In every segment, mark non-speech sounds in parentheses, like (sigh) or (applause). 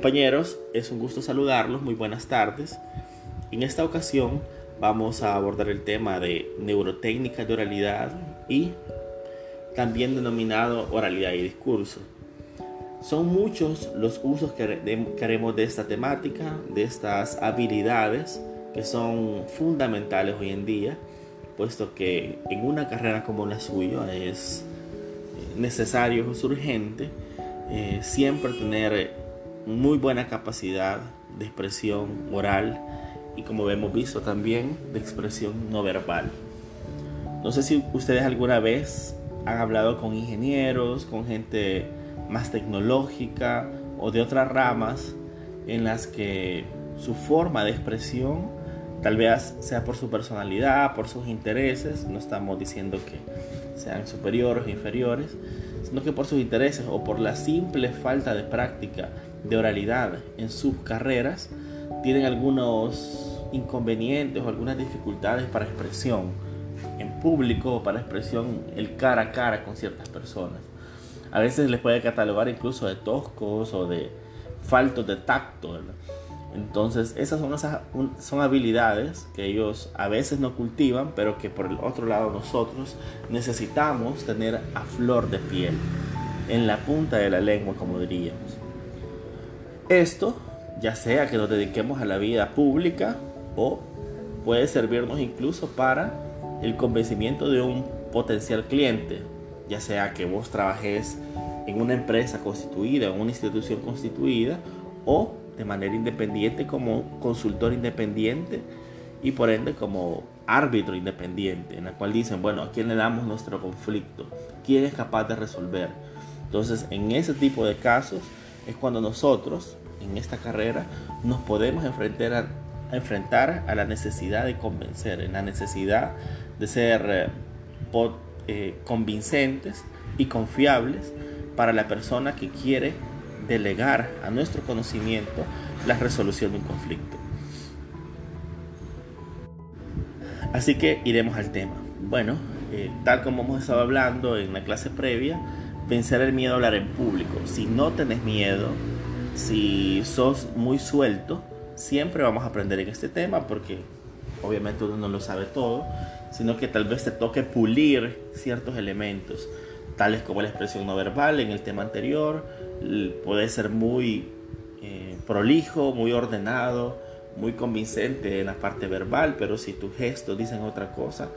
Compañeros, es un gusto saludarlos, muy buenas tardes. En esta ocasión vamos a abordar el tema de neurotécnica de oralidad y también denominado oralidad y discurso. Son muchos los usos que, haremos de esta temática, de estas habilidades que son fundamentales hoy en día, puesto que en una carrera como la suya es necesario, es urgente, eh, siempre tener muy buena capacidad de expresión oral y como hemos visto también de expresión no verbal. No sé si ustedes alguna vez han hablado con ingenieros, con gente más tecnológica o de otras ramas en las que su forma de expresión tal vez sea por su personalidad, por sus intereses, no estamos diciendo que sean superiores o inferiores, sino que por sus intereses o por la simple falta de práctica de oralidad en sus carreras tienen algunos inconvenientes o algunas dificultades para expresión en público o para expresión el cara a cara con ciertas personas. A veces les puede catalogar incluso de toscos o de faltos de tacto. Entonces esas son, esas son habilidades que ellos a veces no cultivan, pero que por el otro lado nosotros necesitamos tener a flor de piel, en la punta de la lengua como diríamos. Esto, ya sea que nos dediquemos a la vida pública o puede servirnos incluso para el convencimiento de un potencial cliente, ya sea que vos trabajes en una empresa constituida, en una institución constituida o de manera independiente como consultor independiente y por ende como árbitro independiente, en la cual dicen, bueno, ¿a quién le damos nuestro conflicto? ¿Quién es capaz de resolver? Entonces, en ese tipo de casos es cuando nosotros en esta carrera nos podemos enfrentar a, enfrentar a la necesidad de convencer, en la necesidad de ser eh, eh, convincentes y confiables para la persona que quiere delegar a nuestro conocimiento la resolución de un conflicto. Así que iremos al tema. Bueno, eh, tal como hemos estado hablando en la clase previa, vencer el miedo a hablar en público. Si no tenés miedo, si sos muy suelto, siempre vamos a aprender en este tema porque obviamente uno no lo sabe todo, sino que tal vez te toque pulir ciertos elementos, tales como la expresión no verbal en el tema anterior, puede ser muy eh, prolijo, muy ordenado, muy convincente en la parte verbal, pero si tus gestos dicen otra cosa,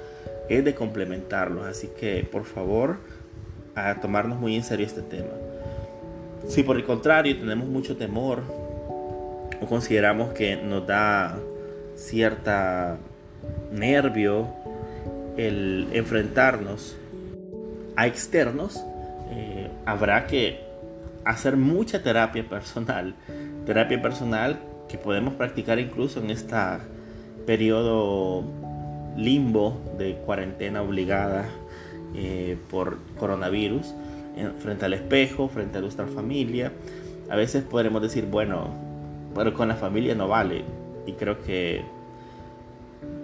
es de complementarlos, así que por favor, a tomarnos muy en serio este tema. Si por el contrario tenemos mucho temor o consideramos que nos da cierta nervio el enfrentarnos a externos, eh, habrá que hacer mucha terapia personal. Terapia personal que podemos practicar incluso en este periodo limbo de cuarentena obligada eh, por coronavirus frente al espejo, frente a nuestra familia. A veces podremos decir, bueno, pero con la familia no vale. Y creo que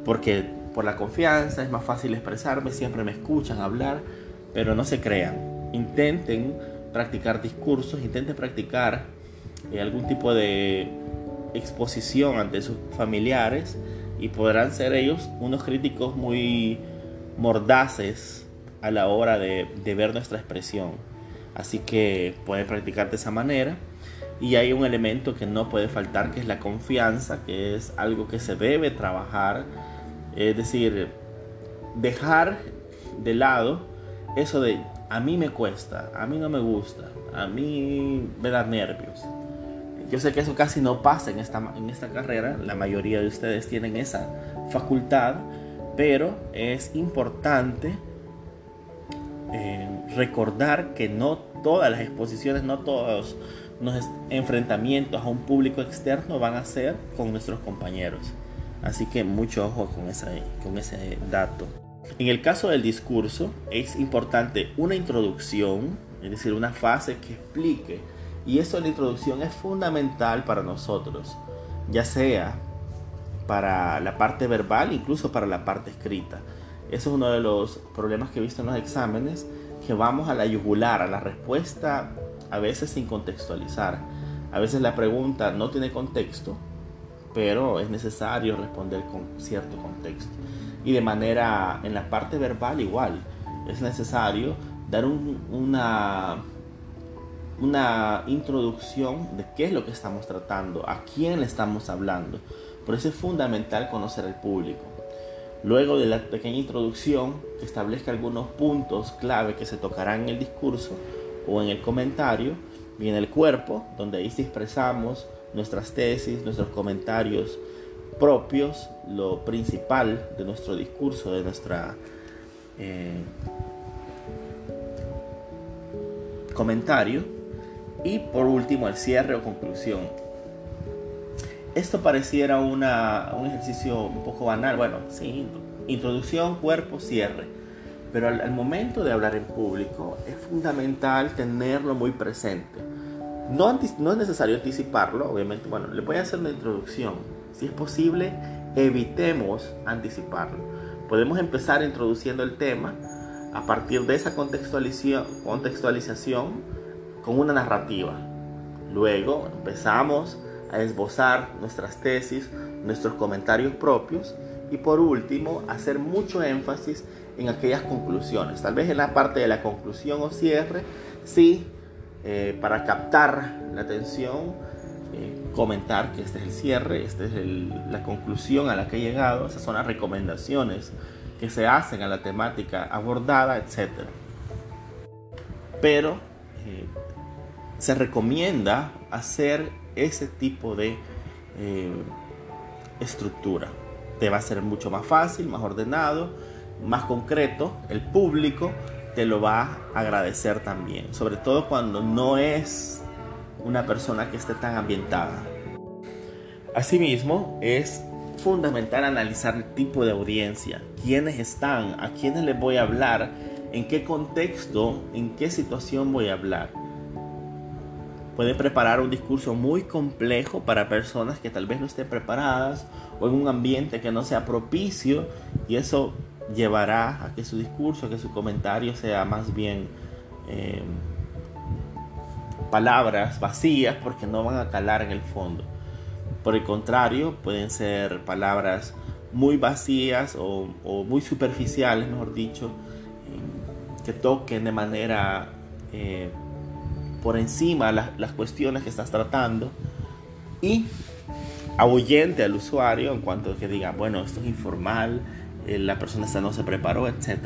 porque por la confianza es más fácil expresarme, siempre me escuchan hablar, pero no se crean. Intenten practicar discursos, intenten practicar eh, algún tipo de exposición ante sus familiares y podrán ser ellos unos críticos muy mordaces a la hora de, ver nuestra expresión. Así que puede practicar de esa manera. Y hay un elemento que no puede faltar, que es la confianza, que es algo que se debe trabajar. Es decir, dejar de lado eso de a mí me cuesta, a mí no me gusta, a mí me da nervios. Yo sé que eso casi no pasa en esta, en esta carrera, la mayoría de ustedes tienen esa facultad, pero es importante recordar que no todas las exposiciones, no todos los enfrentamientos a un público externo van a ser con nuestros compañeros. Así que mucho ojo con, esa, con ese dato. En el caso del discurso es importante una introducción, es decir, una fase que explique. Y eso la introducción es fundamental para nosotros, ya sea para la parte verbal, incluso para la parte escrita. Eso es uno de los problemas que he visto en los exámenes, que vamos a la yugular, a la respuesta a veces sin contextualizar. A veces la pregunta no tiene contexto, pero es necesario responder con cierto contexto. Y de manera, en la parte verbal igual, es necesario dar una, una introducción de qué es lo que estamos tratando, a quién le estamos hablando. Por eso es fundamental conocer al público. Luego de la pequeña introducción, establezca algunos puntos clave que se tocarán en el discurso o en el comentario, viene el cuerpo, donde ahí sí expresamos nuestras tesis, nuestros comentarios propios, lo principal de nuestro discurso, de nuestra eh, comentario. Y por último, el cierre o conclusión. Esto pareciera una, un ejercicio un poco banal. Bueno, sí, introducción, cuerpo, cierre. Pero al, momento de hablar en público es fundamental tenerlo muy presente. No, no es necesario anticiparlo, obviamente. Bueno, le voy a hacer una introducción. Si es posible, evitemos anticiparlo. Podemos empezar introduciendo el tema a partir de esa contextualización, contextualización con una narrativa. Luego empezamos a esbozar nuestras tesis, nuestros comentarios propios y por último hacer mucho énfasis en aquellas conclusiones. Tal vez en la parte de la conclusión o cierre, sí, eh, para captar la atención, eh, comentar que este es el cierre, esta es la conclusión a la que he llegado, esas son las recomendaciones que se hacen a la temática abordada, etc. Pero eh, se recomienda hacer ese tipo de eh, estructura. Te va a ser mucho más fácil, más ordenado, más concreto. El público te lo va a agradecer también, sobre todo cuando no es una persona que esté tan ambientada. Asimismo, es fundamental analizar el tipo de audiencia, quiénes están, a quiénes les voy a hablar, en qué contexto, en qué situación voy a hablar. Puede preparar un discurso muy complejo para personas que tal vez no estén preparadas o en un ambiente que no sea propicio y eso llevará a que su discurso, a que su comentario sea más bien eh, palabras vacías porque no van a calar en el fondo. Por el contrario, pueden ser palabras muy vacías o, muy superficiales, mejor dicho, eh, que toquen de manera eh, por encima las, cuestiones que estás tratando y ahuyente al usuario en cuanto a que diga, bueno, esto es informal, eh, la persona no se preparó, etc.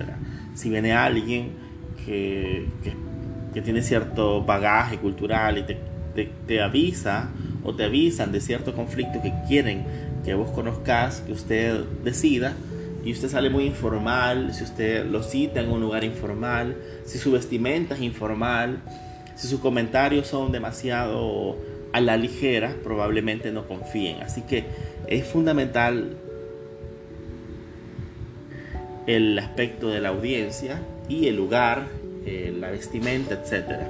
Si viene alguien que, que, tiene cierto bagaje cultural y te, te avisa o te avisan de cierto conflicto que quieren que vos conozcas, que usted decida, y usted sale muy informal, si usted lo cita en un lugar informal, si su vestimenta es informal, si sus comentarios son demasiado a la ligera, probablemente no confíen. Así que es fundamental el aspecto de la audiencia y el lugar, eh, la vestimenta, etcétera.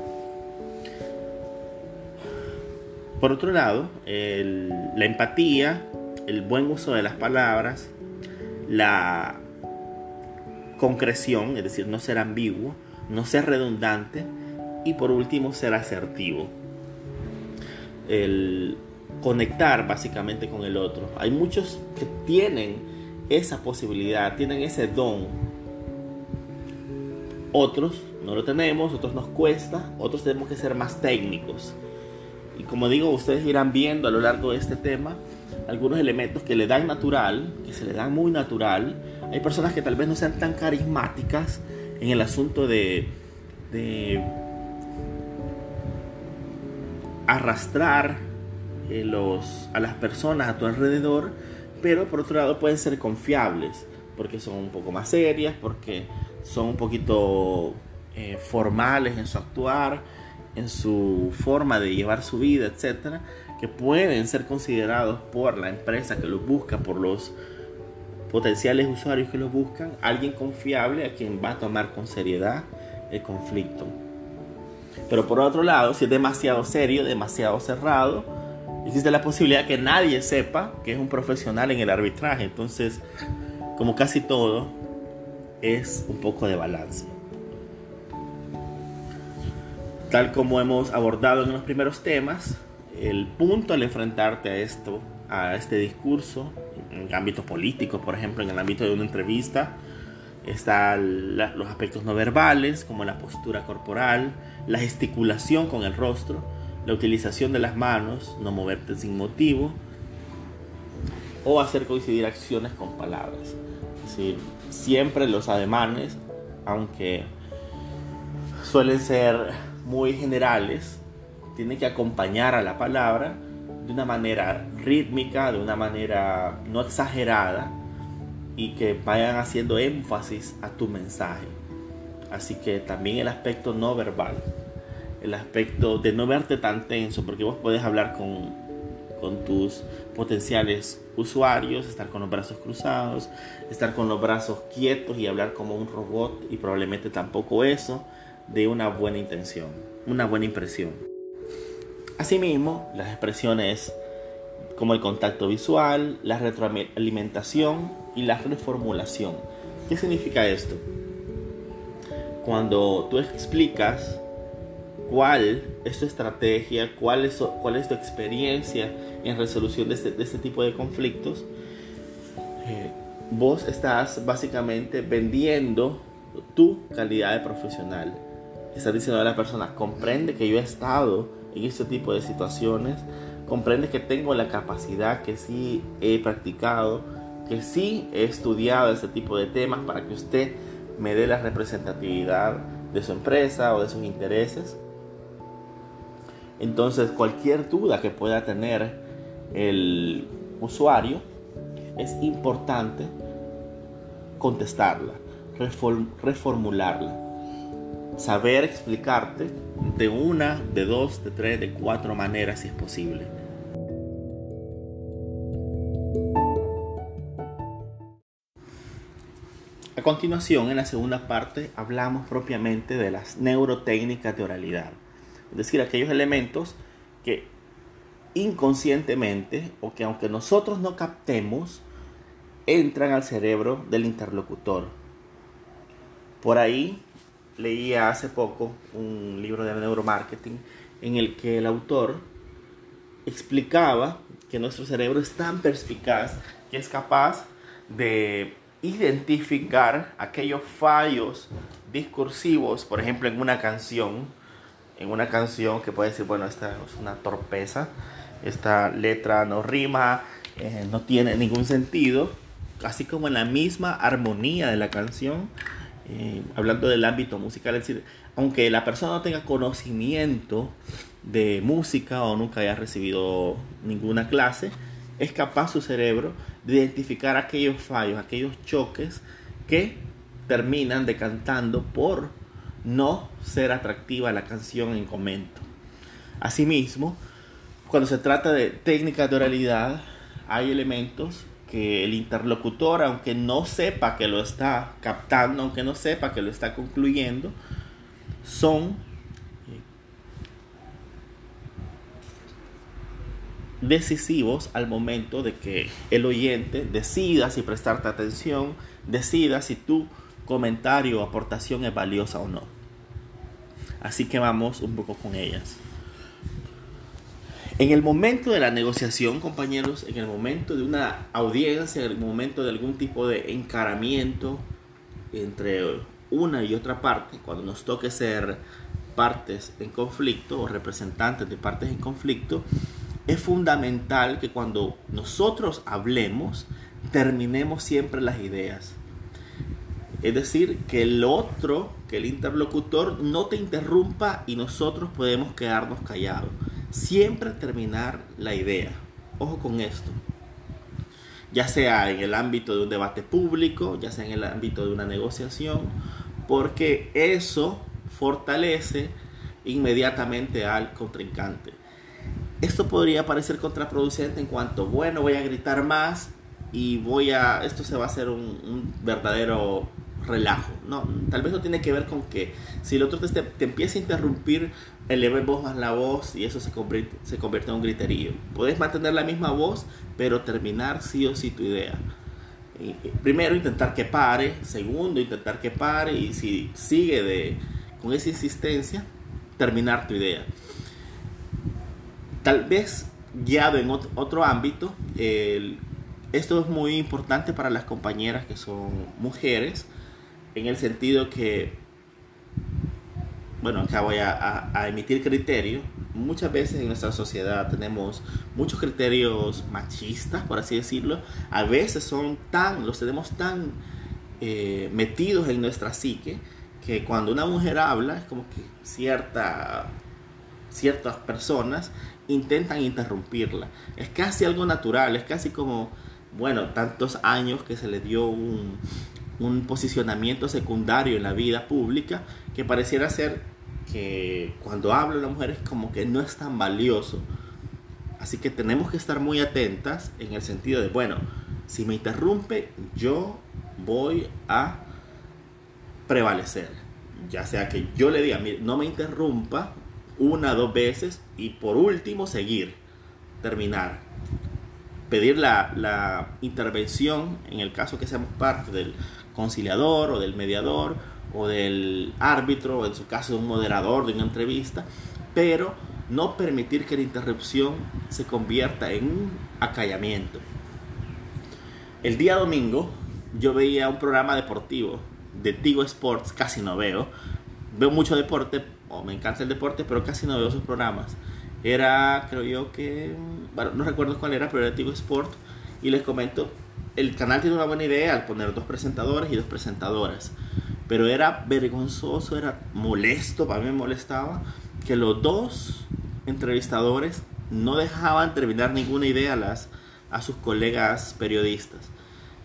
Por otro lado, la empatía, el buen uso de las palabras, la concreción, es decir, no ser ambiguo, no ser redundante y por último ser asertivo. El conectar básicamente con el otro. Hay muchos que tienen esa posibilidad, tienen ese don. Otros no lo tenemos, otros nos cuesta, otros tenemos que ser más técnicos. Y como digo, ustedes irán viendo a lo largo de este tema algunos elementos que le dan natural, que se le dan muy natural. Hay personas que tal vez no sean tan carismáticas en el asunto de, arrastrar eh, a las personas a tu alrededor, pero por otro lado pueden ser confiables, porque son un poco más serias, porque son un poquito eh, formales en su actuar en su forma de llevar su vida, etcétera, que pueden ser considerados por la empresa que los busca, por los potenciales usuarios que los buscan, alguien confiable a quien va a tomar con seriedad el conflicto. Pero por otro lado, si es demasiado serio, demasiado cerrado, existe la posibilidad que nadie sepa que es un profesional en el arbitraje. Entonces, como casi todo, es un poco de balance tal como hemos abordado en los primeros temas, El punto al enfrentarte a esto, a este discurso, en el ámbito político, por ejemplo, en el ámbito de una entrevista, están los aspectos no verbales, como la postura corporal, la gesticulación con el rostro, la utilización de las manos, no moverte sin motivo, o hacer coincidir acciones con palabras. Decir, siempre los ademanes, aunque suelen ser muy generales, tienen que acompañar a la palabra de una manera rítmica, de una manera no exagerada y que vayan haciendo énfasis a tu mensaje. Así que también el aspecto no verbal, el aspecto de no verte tan tenso, porque vos puedes hablar con, con tus potenciales usuarios, estar con los brazos cruzados, estar con los brazos quietos y hablar como un robot y probablemente tampoco eso de una buena intención, una buena impresión. Asimismo, las expresiones como el contacto visual, la retroalimentación y la reformulación. ¿Qué significa esto? Cuando tú explicas cuál es tu estrategia, cuál es, cuál es tu experiencia en resolución de este, de este tipo de conflictos, eh, vos estás básicamente vendiendo tu calidad de profesional. Estás diciendo a la persona, comprende que yo he estado en este tipo de situaciones, comprende que tengo la capacidad, que sí he practicado, que sí he estudiado este tipo de temas para que usted me dé la representatividad de su empresa o de sus intereses. Entonces cualquier duda que pueda tener el usuario es importante contestarla, reformularla, saber explicarte de una, de dos, de tres, de cuatro maneras si es posible. Continuación, en la segunda parte, hablamos propiamente de las neurotécnicas de oralidad, es decir, aquellos elementos que inconscientemente o que aunque nosotros no captemos, entran al cerebro del interlocutor. Por ahí leía hace poco un libro de neuromarketing en el que el autor explicaba que nuestro cerebro es tan perspicaz que es capaz de identificar aquellos fallos discursivos, por ejemplo, en una canción, en una canción que puede decir, bueno, esta es una torpeza, esta letra no rima, eh, no tiene ningún sentido, así como en la misma armonía de la canción, eh, hablando del ámbito musical, es decir, aunque la persona no tenga conocimiento de música o nunca haya recibido ninguna clase, es capaz su cerebro de identificar aquellos fallos, aquellos choques que terminan decantando por no ser atractiva la canción en comento. Asimismo, cuando se trata de técnicas de oralidad, hay elementos que el interlocutor, aunque no sepa que lo está captando, aunque no sepa que lo está concluyendo, son decisivos al momento de que el oyente decida si prestarte atención, decida si tu comentario o aportación es valiosa o no. Así que vamos un poco con ellas. En el momento de la negociación, compañeros, en el momento de una audiencia, en el momento de algún tipo de encaramiento entre una y otra parte, cuando nos toque ser partes en conflicto o representantes de partes en conflicto, es fundamental que cuando nosotros hablemos, terminemos siempre las ideas. Es decir, que el otro, que el interlocutor no te interrumpa y nosotros podemos quedarnos callados siempre terminar la idea. Ojo con esto. Ya sea en el ámbito de un debate público, ya sea en el ámbito de una negociación, porque eso fortalece inmediatamente al contrincante. Esto podría parecer contraproducente en cuanto, bueno, voy a gritar más y voy a, esto se va a hacer un, verdadero relajo. No, tal vez no tiene que ver con que si el otro te, te empieza a interrumpir, eleve vos más la voz y eso se convierte, se convierte en un griterío. Puedes mantener la misma voz, pero terminar sí o sí tu idea. primero intentar que pare, segundo intentar que pare y si sigue de, con esa insistencia, terminar tu idea. Tal vez guiado en otro, ámbito, esto es muy importante para las compañeras que son mujeres, en el sentido que, bueno, acá voy a, emitir criterio. Muchas veces en nuestra sociedad tenemos muchos criterios machistas, por así decirlo. A veces son tan, los tenemos tan eh, metidos en nuestra psique que cuando una mujer habla es como que cierta, ciertas personas intentan interrumpirla. Es casi algo natural, es casi como, bueno, tantos años que se le dio un, un posicionamiento secundario en la vida pública que pareciera ser que cuando habla la mujer es como que no es tan valioso. Así que tenemos que estar muy atentas en el sentido de, bueno, si me interrumpe, yo voy a prevalecer. Ya sea que yo le diga, no me interrumpa una, dos veces y por último seguir, terminar. Pedir la, la intervención en el caso que seamos parte del conciliador o del mediador o del árbitro o en su caso un moderador de una entrevista, pero no permitir que la interrupción se convierta en un acallamiento. El día domingo yo veía un programa deportivo de Tigo Sports, casi no veo. Veo mucho deporte, o me encanta el deporte, pero casi no veo sus programas. Era, creo yo que, bueno, no recuerdo cuál era, pero era Tigo Sport. Y les comento, el canal tiene una buena idea al poner dos presentadores y dos presentadoras. Pero era vergonzoso, era molesto, para mí me molestaba, que los dos entrevistadores no dejaban terminar ninguna idea a, las, a sus colegas periodistas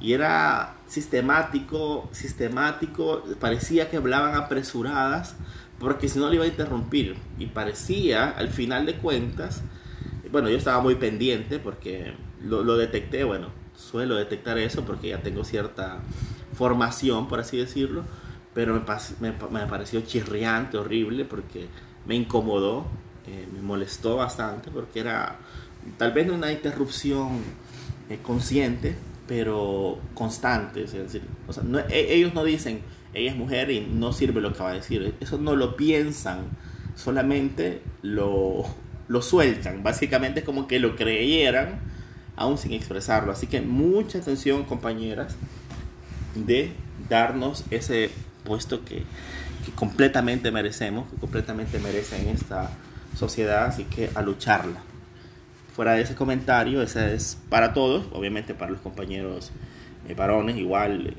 y era sistemático, sistemático, parecía que hablaban apresuradas porque si no le iba a interrumpir y parecía al final de cuentas, bueno, yo estaba muy pendiente porque lo, lo detecté, bueno, suelo detectar eso porque ya tengo cierta formación, por así decirlo, pero me, me, pareció chirriante, horrible, porque me incomodó, eh, me molestó bastante, porque era tal vez no una interrupción eh, consciente, pero constantes. Es decir, e, ellos no dicen, ella es mujer y no sirve lo que va a decir. Eso no lo piensan, solamente lo, lo sueltan. Básicamente es como que lo creyeran, aún sin expresarlo. Así que mucha atención, compañeras, de darnos ese puesto que, que completamente merecemos, que completamente merecen esta sociedad, así que a lucharla fuera de ese comentario, ese es para todos, obviamente para los compañeros eh, varones, igual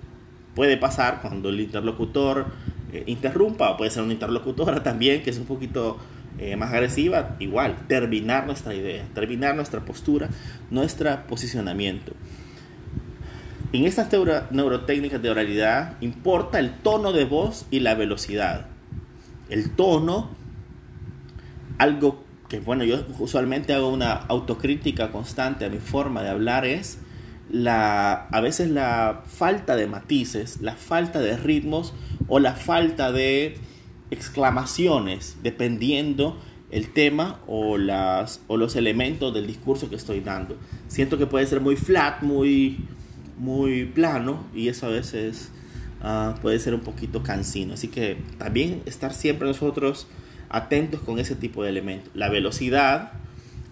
puede pasar cuando el interlocutor eh, interrumpa, o puede ser una interlocutora (laughs) también que es un poquito más agresiva, igual, terminar nuestra idea, terminar nuestra postura, nuestro posicionamiento. En estas neurotécnicas de oralidad importa el tono de voz y la velocidad. El tono, algo que bueno, yo usualmente hago una autocrítica constante a mi forma de hablar es la, a veces la falta de matices, la falta de ritmos o la falta de exclamaciones, dependiendo el tema o, las, o los elementos del discurso que estoy dando. Siento que puede ser muy flat, muy, muy plano y eso a veces ah, puede ser un poquito cansino. Así que también estar siempre nosotros atentos con ese tipo de elementos. La velocidad,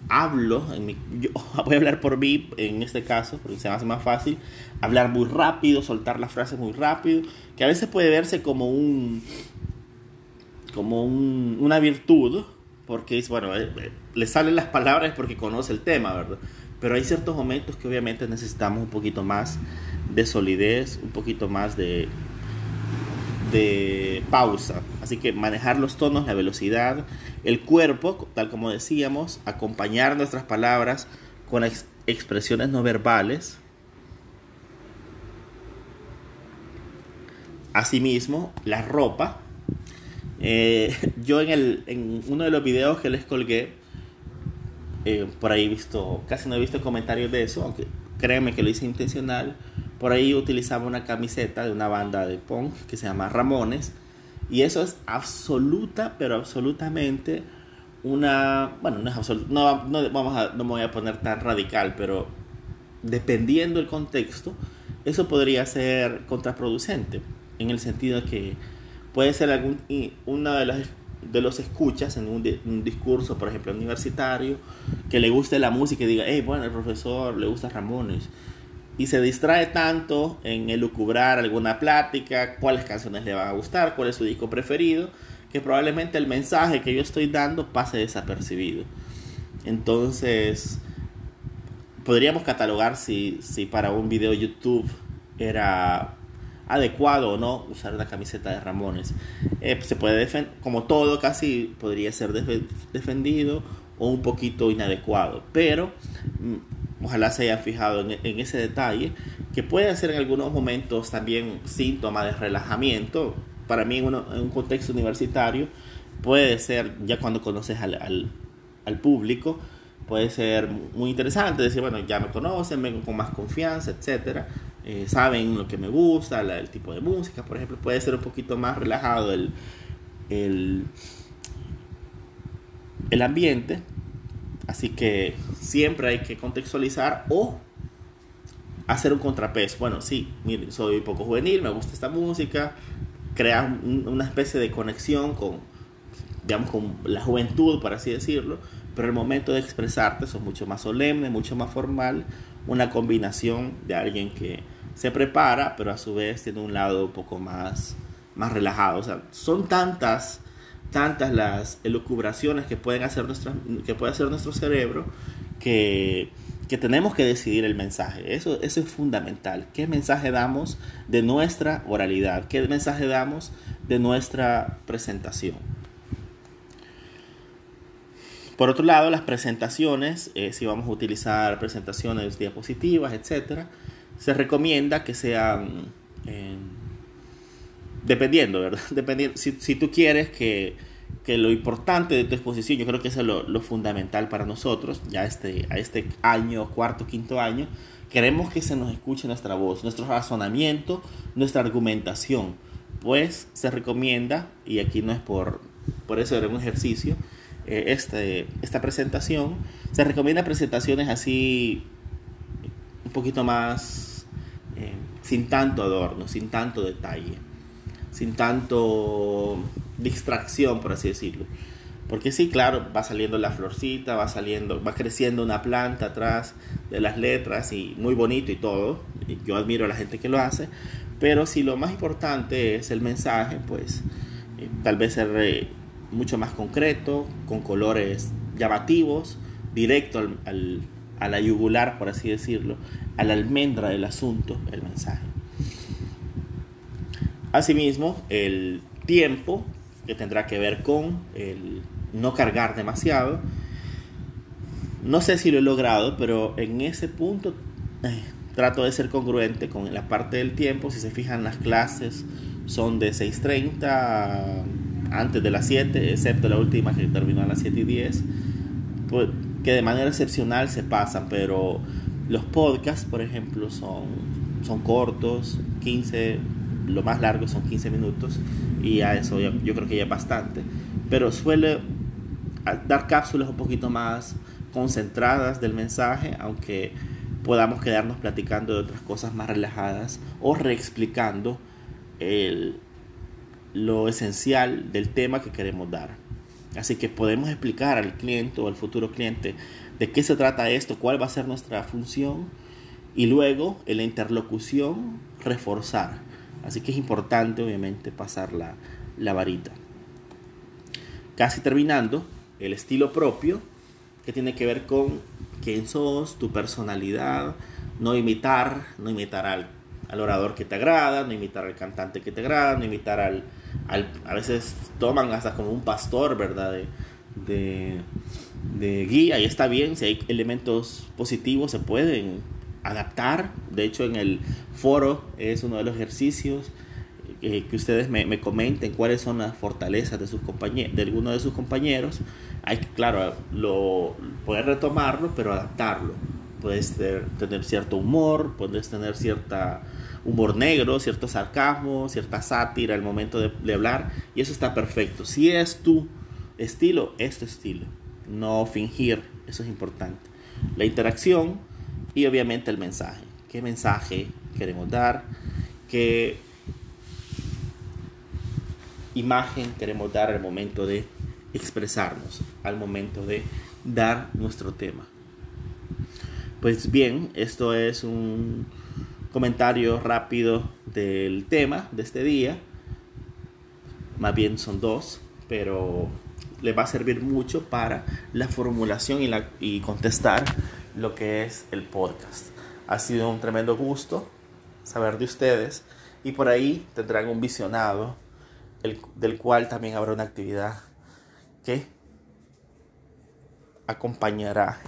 hablo, en yo (laughs) voy a hablar por mí en este caso, porque se me hace más fácil, hablar muy rápido, soltar las frases muy rápido, que a veces puede verse como un como una virtud, porque es, bueno, eh, eh, le salen las palabras porque conoce el tema, ¿verdad? Pero hay ciertos momentos que obviamente necesitamos un poquito más de solidez, un poquito más de, de pausa. Así que manejar los tonos, la velocidad, el cuerpo, tal como decíamos, acompañar nuestras palabras con expresiones no verbales. Asimismo, la ropa. Eh, (laughs) yo en, el, en uno de los videos que les colgué, eh, por ahí visto, casi no he visto comentarios de eso, aunque créanme que lo hice intencional por ahí utilizaba una camiseta de una banda de punk que se llama Ramones. Y eso es absoluta, pero absolutamente una... Bueno, no es absoluta, no, no, vamos a, no me voy a poner tan radical, pero dependiendo del contexto, eso podría ser contraproducente. En el sentido de que puede ser algún, una de las de los escuchas en un, discurso, por ejemplo, universitario, que le guste la música y diga, hey, bueno, el profesor le gusta Ramones. Y se distrae tanto en elucubrar alguna plática, cuáles canciones le van a gustar, cuál es su disco preferido, que probablemente el mensaje que yo estoy dando pase desapercibido. Entonces, podríamos catalogar si, si para un video YouTube era adecuado o no usar la camiseta de Ramones. Eh, se puede defender, como todo, casi podría ser defendido o un poquito inadecuado, pero mm, ojalá se hayan fijado en, ese detalle, que puede ser en algunos momentos también síntoma de relajamiento. Para mí, en, un contexto universitario, puede ser, ya cuando conoces al, al, público, puede ser muy interesante decir, bueno, ya me conocen, vengo con más confianza, etcétera eh, saben lo que me gusta, el tipo de música, por ejemplo, puede ser un poquito más relajado el, el, el ambiente. Así que siempre hay que contextualizar o hacer un contrapeso. Bueno, sí, mire, soy poco juvenil, me gusta esta música, crear una especie de conexión con, digamos, con la juventud, por así decirlo, pero el momento de expresarte es mucho más solemne, mucho más formal, una combinación de alguien que se prepara, pero a su vez tiene un lado un poco más, más relajado. O sea, son tantas, tantas las elucubraciones que, pueden hacer que puede hacer nuestro cerebro que, que tenemos que decidir el mensaje. Eso, eso es fundamental. ¿Qué mensaje damos de nuestra oralidad? ¿Qué mensaje damos de nuestra presentación? Por otro lado, las presentaciones, eh, si vamos a utilizar presentaciones, diapositivas, etcétera, se recomienda que sean, eh, dependiendo, ¿verdad? (laughs) Dependiendo, si, si tú quieres que, que, lo importante de tu exposición, yo creo que eso es lo, lo, fundamental para nosotros, ya este, a este año, cuarto, quinto año, queremos que se nos escuche nuestra voz, nuestro razonamiento, nuestra argumentación. Pues se recomienda, y aquí no es por, por eso era un ejercicio, eh, este, esta presentación, se recomienda presentaciones así un poquito más eh, sin tanto adorno, sin tanto detalle, sin tanto distracción, por así decirlo. Porque sí, claro, va saliendo la florcita, va saliendo, va creciendo una planta atrás de las letras y muy bonito y todo. Yo admiro a la gente que lo hace. Pero si lo más importante es el mensaje, pues eh, tal vez ser eh, mucho más concreto, con colores llamativos, directo al, a la yugular, por así decirlo, a la almendra del asunto, el mensaje. Asimismo, el tiempo, que tendrá que ver con el no cargar demasiado. No sé si lo he logrado, pero en ese punto eh, trato de ser congruente con la parte del tiempo. Si se fijan, las clases son de 6.30 antes de las 7, excepto la última que terminó a las 7 y 10. Pues, que de manera excepcional se pasan, pero los podcasts, por ejemplo, son, son cortos, 15, lo más largo son 15 minutos, y a eso yo creo que ya es bastante, pero suele dar cápsulas un poquito más concentradas del mensaje, aunque podamos quedarnos platicando de otras cosas más relajadas o reexplicando el, lo esencial del tema que queremos dar. Así que podemos explicar al cliente o al futuro cliente de qué se trata esto, cuál va a ser nuestra función y luego en la interlocución reforzar. Así que es importante obviamente pasar la, la varita. Casi terminando, el estilo propio, que tiene que ver con quién sos, tu personalidad, no imitar, no imitar al, al orador que te agrada, no imitar al cantante que te agrada, no imitar al, a veces toman hasta como un pastor, ¿verdad? De, de, guía y está bien, si hay elementos positivos se pueden adaptar. De hecho, en el foro es uno de los ejercicios eh, que ustedes me, comenten cuáles son las fortalezas de, sus compañeros, de alguno de sus compañeros. Hay que, claro, lo, poder retomarlo, pero adaptarlo. Puedes tener cierto humor, puedes tener cierta humor negro, cierto sarcasmo, cierta sátira al momento de, hablar, y eso está perfecto. Si es tu estilo, es tu estilo. No fingir, eso es importante. La interacción y obviamente el mensaje. ¿Qué mensaje queremos dar? ¿Qué imagen queremos dar al momento de expresarnos, al momento de dar nuestro tema. Pues bien, esto es un comentario rápido del tema de este día. Más bien son dos, pero le va a servir mucho para la formulación y, la, y contestar lo que es el podcast. Ha sido un tremendo gusto saber de ustedes y por ahí tendrán un visionado el, del cual también habrá una actividad que acompañará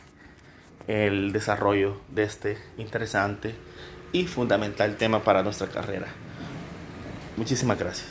el desarrollo de este interesante y fundamental tema para nuestra carrera. Muchísimas gracias.